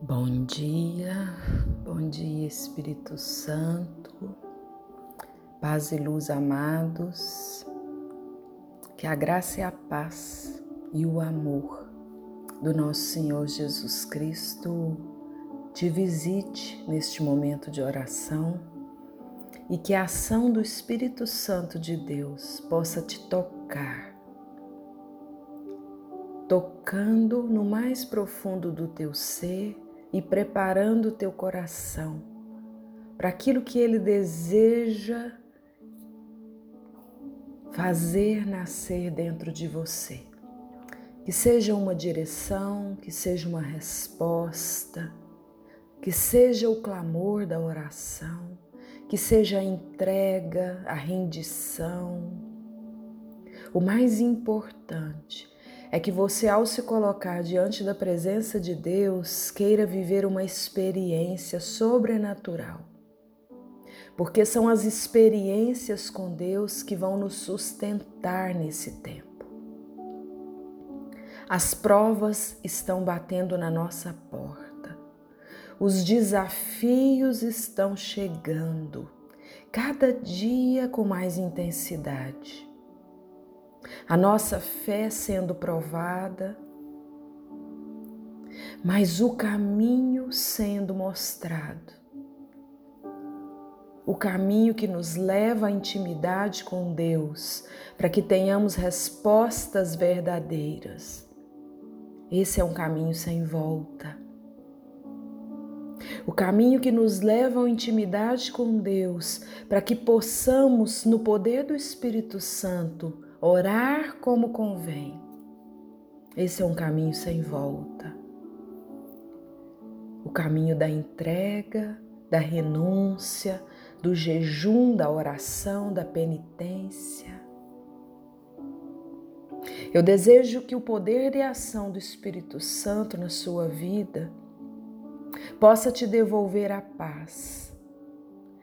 Bom dia, bom dia Espírito Santo, paz e luz amados, que a graça e a paz e o amor do nosso Senhor Jesus Cristo te visite neste momento de oração e que a ação do Espírito Santo de Deus possa te tocar, tocando no mais profundo do teu ser e preparando o teu coração para aquilo que Ele deseja fazer nascer dentro de você. Que seja uma direção, que seja uma resposta, que seja o clamor da oração, que seja a entrega, a rendição. O mais importante é que você, ao se colocar diante da presença de Deus, queira viver uma experiência sobrenatural. Porque são as experiências com Deus que vão nos sustentar nesse tempo. As provas estão batendo na nossa porta. Os desafios estão chegando, cada dia com mais intensidade a nossa fé sendo provada, mas o caminho sendo mostrado. O caminho que nos leva à intimidade com Deus, para que tenhamos respostas verdadeiras. Esse é um caminho sem volta. O caminho que nos leva à intimidade com Deus, para que possamos, no poder do Espírito Santo, orar como convém. Esse é um caminho sem volta. O caminho da entrega, da renúncia, do jejum, da oração, da penitência. Eu desejo que o poder e a ação do Espírito Santo na sua vida possa te devolver a paz,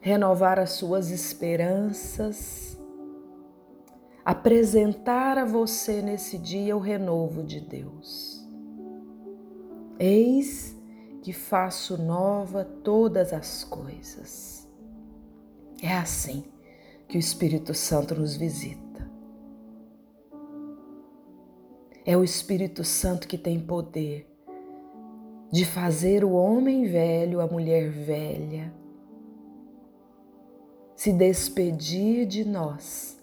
renovar as suas esperanças, apresentar a você nesse dia o renovo de Deus. Eis que faço nova todas as coisas. É assim que o Espírito Santo nos visita. É o Espírito Santo que tem poder de fazer o homem velho, a mulher velha, se despedir de nós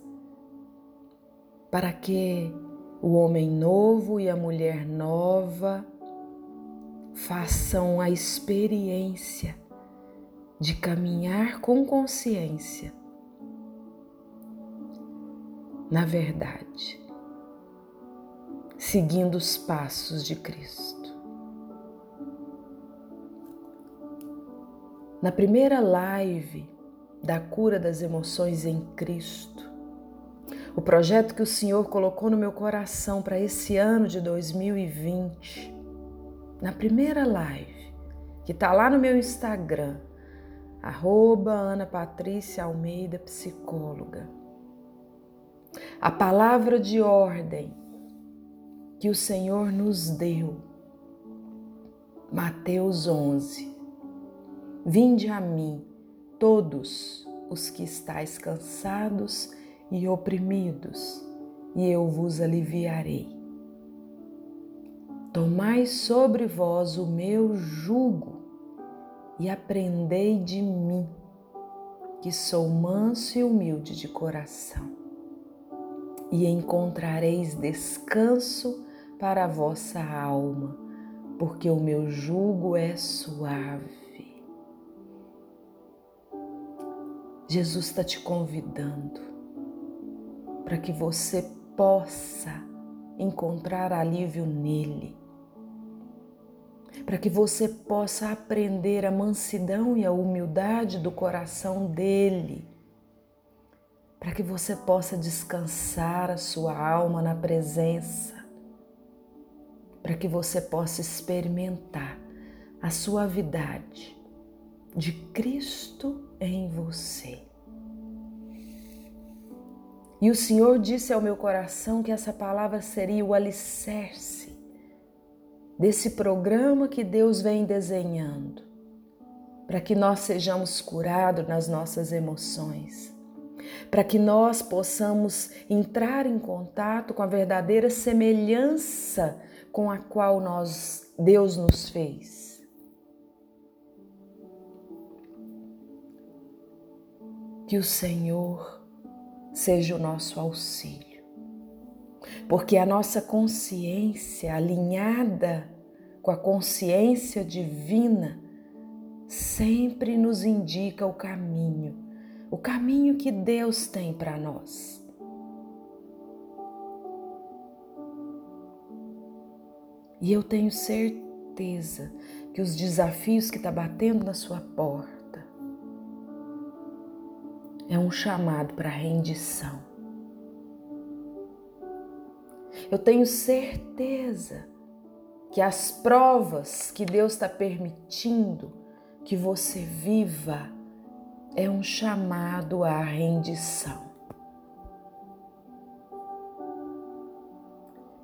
para que o homem novo e a mulher nova façam a experiência de caminhar com consciência na verdade, seguindo os passos de Cristo. Na primeira live da cura das emoções em Cristo, o projeto que o Senhor colocou no meu coração para esse ano de 2020, na primeira live, que está lá no meu Instagram, arroba Ana Patrícia Almeida Psicóloga. A palavra de ordem que o Senhor nos deu, Mateus 11. Vinde a mim, todos os que estáis cansados e oprimidos, e eu vos aliviarei. Tomai sobre vós o meu jugo e aprendei de mim, que sou manso e humilde de coração, e encontrareis descanso para a vossa alma, porque o meu jugo é suave. Jesus está te convidando para que você possa encontrar alívio nele, para que você possa aprender a mansidão e a humildade do coração dele, para que você possa descansar a sua alma na presença, para que você possa experimentar a suavidade de Cristo em você. E o Senhor disse ao meu coração que essa palavra seria o alicerce desse programa que Deus vem desenhando, para que nós sejamos curados nas nossas emoções, para que nós possamos entrar em contato com a verdadeira semelhança com a qual nós Deus nos fez. Que o Senhor seja o nosso auxílio, porque a nossa consciência alinhada com a consciência divina sempre nos indica o caminho, o caminho que Deus tem para nós. E eu tenho certeza que os desafios que está batendo na sua porta é um chamado para rendição. Eu tenho certeza que as provas que Deus está permitindo que você viva é um chamado à rendição.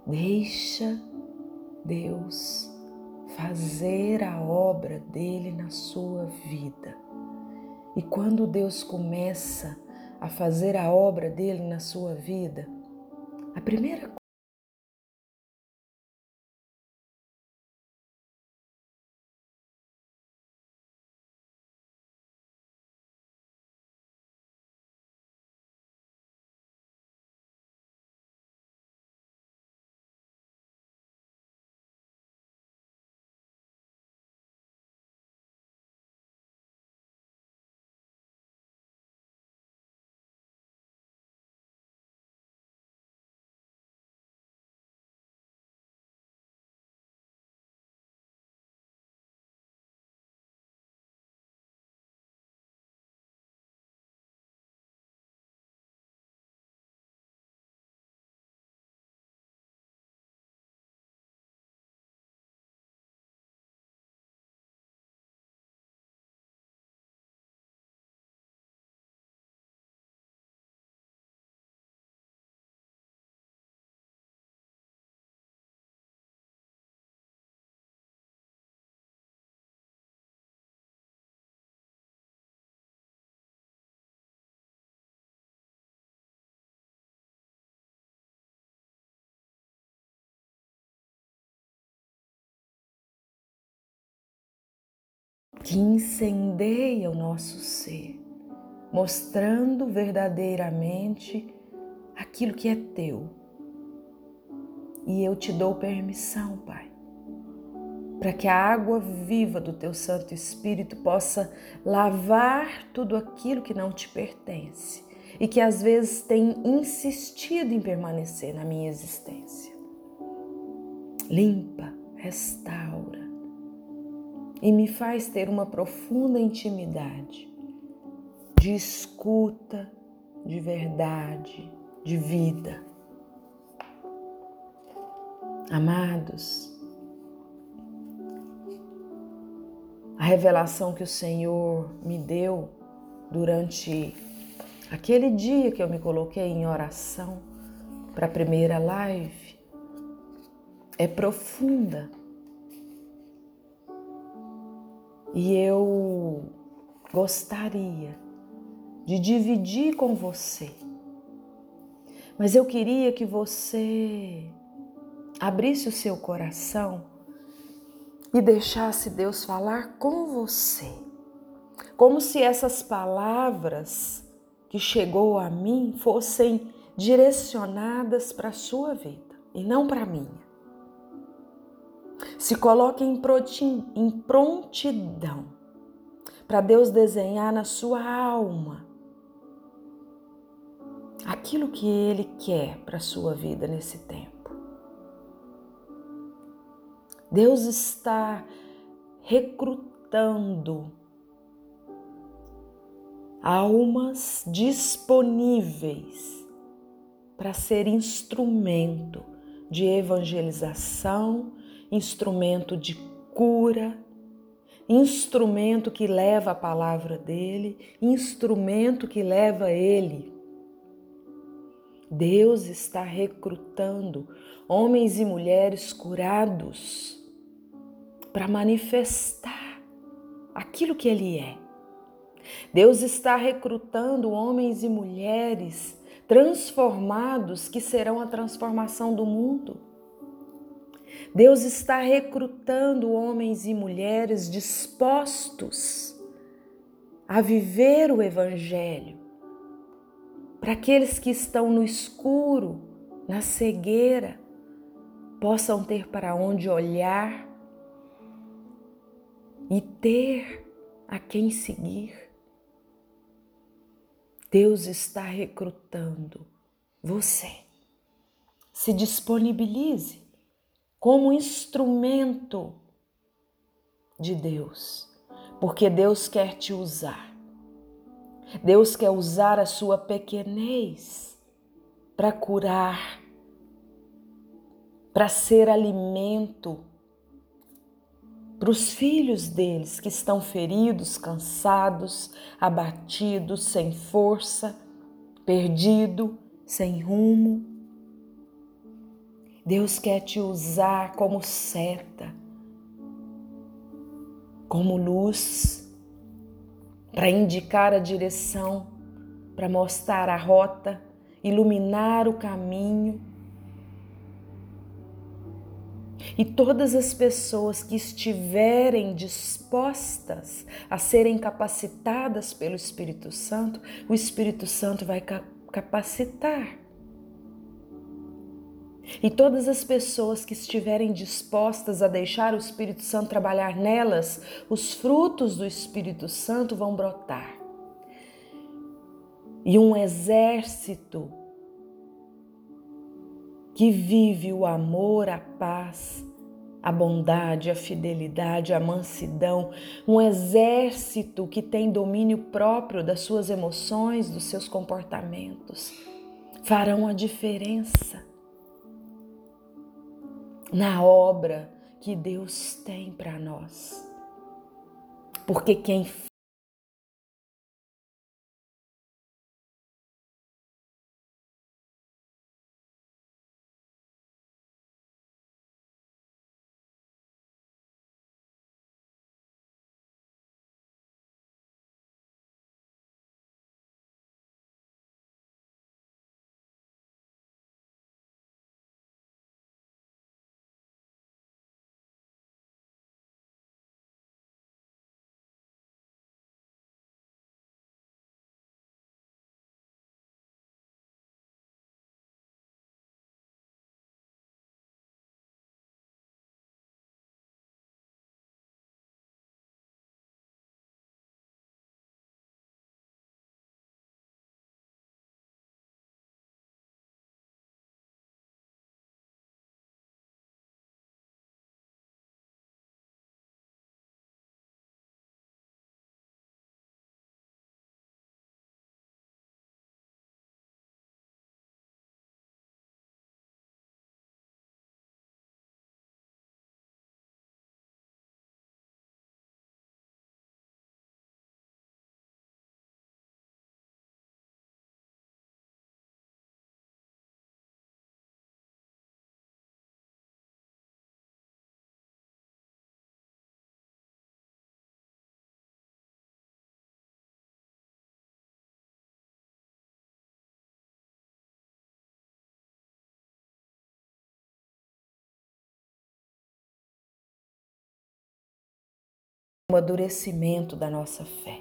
Deixa Deus fazer a obra dele na sua vida. E quando Deus começa a fazer a obra dele na sua vida, a primeira que incendeia o nosso ser, mostrando verdadeiramente aquilo que é teu. E eu te dou permissão, Pai, para que a água viva do teu Santo Espírito possa lavar tudo aquilo que não te pertence e que às vezes tem insistido em permanecer na minha existência. Limpa, restaura, e me faz ter uma profunda intimidade de escuta, de verdade, de vida. Amados, a revelação que o Senhor me deu durante aquele dia que eu me coloquei em oração para a primeira live é profunda E eu gostaria de dividir com você, mas eu queria que você abrisse o seu coração e deixasse Deus falar com você, como se essas palavras que chegou a mim fossem direcionadas para a sua vida e não para a minha. Se coloque em prontidão para Deus desenhar na sua alma aquilo que Ele quer para a sua vida nesse tempo. Deus está recrutando almas disponíveis para ser instrumento de evangelização instrumento de cura, instrumento que leva a palavra dele, instrumento que leva ele. Deus está recrutando homens e mulheres curados para manifestar aquilo que Ele é. Deus está recrutando homens e mulheres transformados que serão a transformação do mundo. Deus está recrutando homens e mulheres dispostos a viver o Evangelho. Para aqueles que estão no escuro, na cegueira, possam ter para onde olhar e ter a quem seguir. Deus está recrutando você. Se disponibilize como instrumento de Deus, porque Deus quer te usar. Deus quer usar a sua pequenez para curar, para ser alimento para os filhos deles que estão feridos, cansados, abatidos, sem força, perdido, sem rumo. Deus quer te usar como seta, como luz, para indicar a direção, para mostrar a rota, iluminar o caminho e todas as pessoas que estiverem dispostas a serem capacitadas pelo Espírito Santo, o Espírito Santo vai capacitar. E todas as pessoas que estiverem dispostas a deixar o Espírito Santo trabalhar nelas, os frutos do Espírito Santo vão brotar. E um exército que vive o amor, a paz, a bondade, a fidelidade, a mansidão, um exército que tem domínio próprio das suas emoções, dos seus comportamentos, farão a diferença na obra que Deus tem para nós. Porque quem amadurecimento da nossa fé.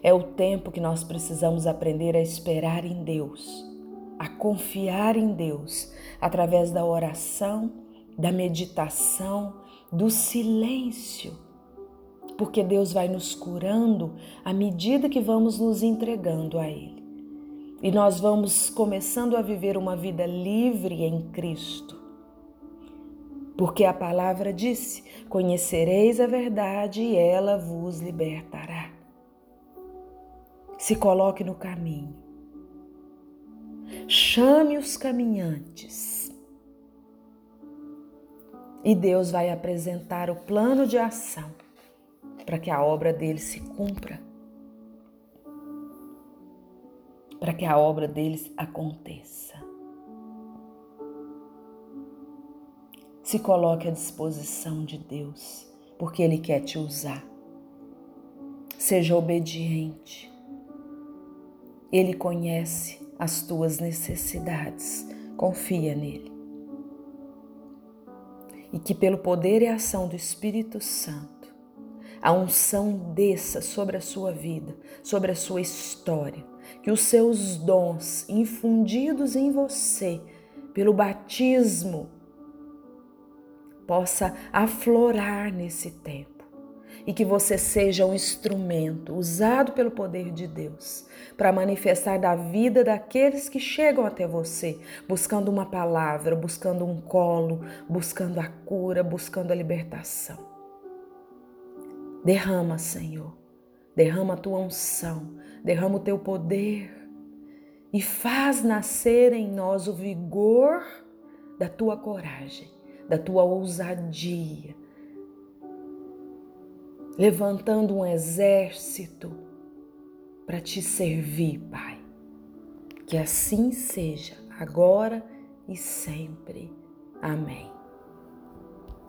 É o tempo que nós precisamos aprender a esperar em Deus, a confiar em Deus através da oração, da meditação, do silêncio. Porque Deus vai nos curando à medida que vamos nos entregando a Ele. E nós vamos começando a viver uma vida livre em Cristo porque a palavra disse: Conhecereis a verdade e ela vos libertará. Se coloque no caminho. Chame os caminhantes. E Deus vai apresentar o plano de ação para que a obra dele se cumpra. Para que a obra deles aconteça. Se coloque à disposição de Deus, porque Ele quer te usar. Seja obediente. Ele conhece as tuas necessidades. Confia nele. E que, pelo poder e ação do Espírito Santo, a unção desça sobre a sua vida, sobre a sua história, que os seus dons infundidos em você pelo batismo possa aflorar nesse tempo. E que você seja um instrumento usado pelo poder de Deus para manifestar da vida daqueles que chegam até você, buscando uma palavra, buscando um colo, buscando a cura, buscando a libertação. Derrama, Senhor, derrama a tua unção, derrama o teu poder. E faz nascer em nós o vigor da tua coragem, da tua ousadia, levantando um exército para te servir, Pai. Que assim seja, agora e sempre. Amém.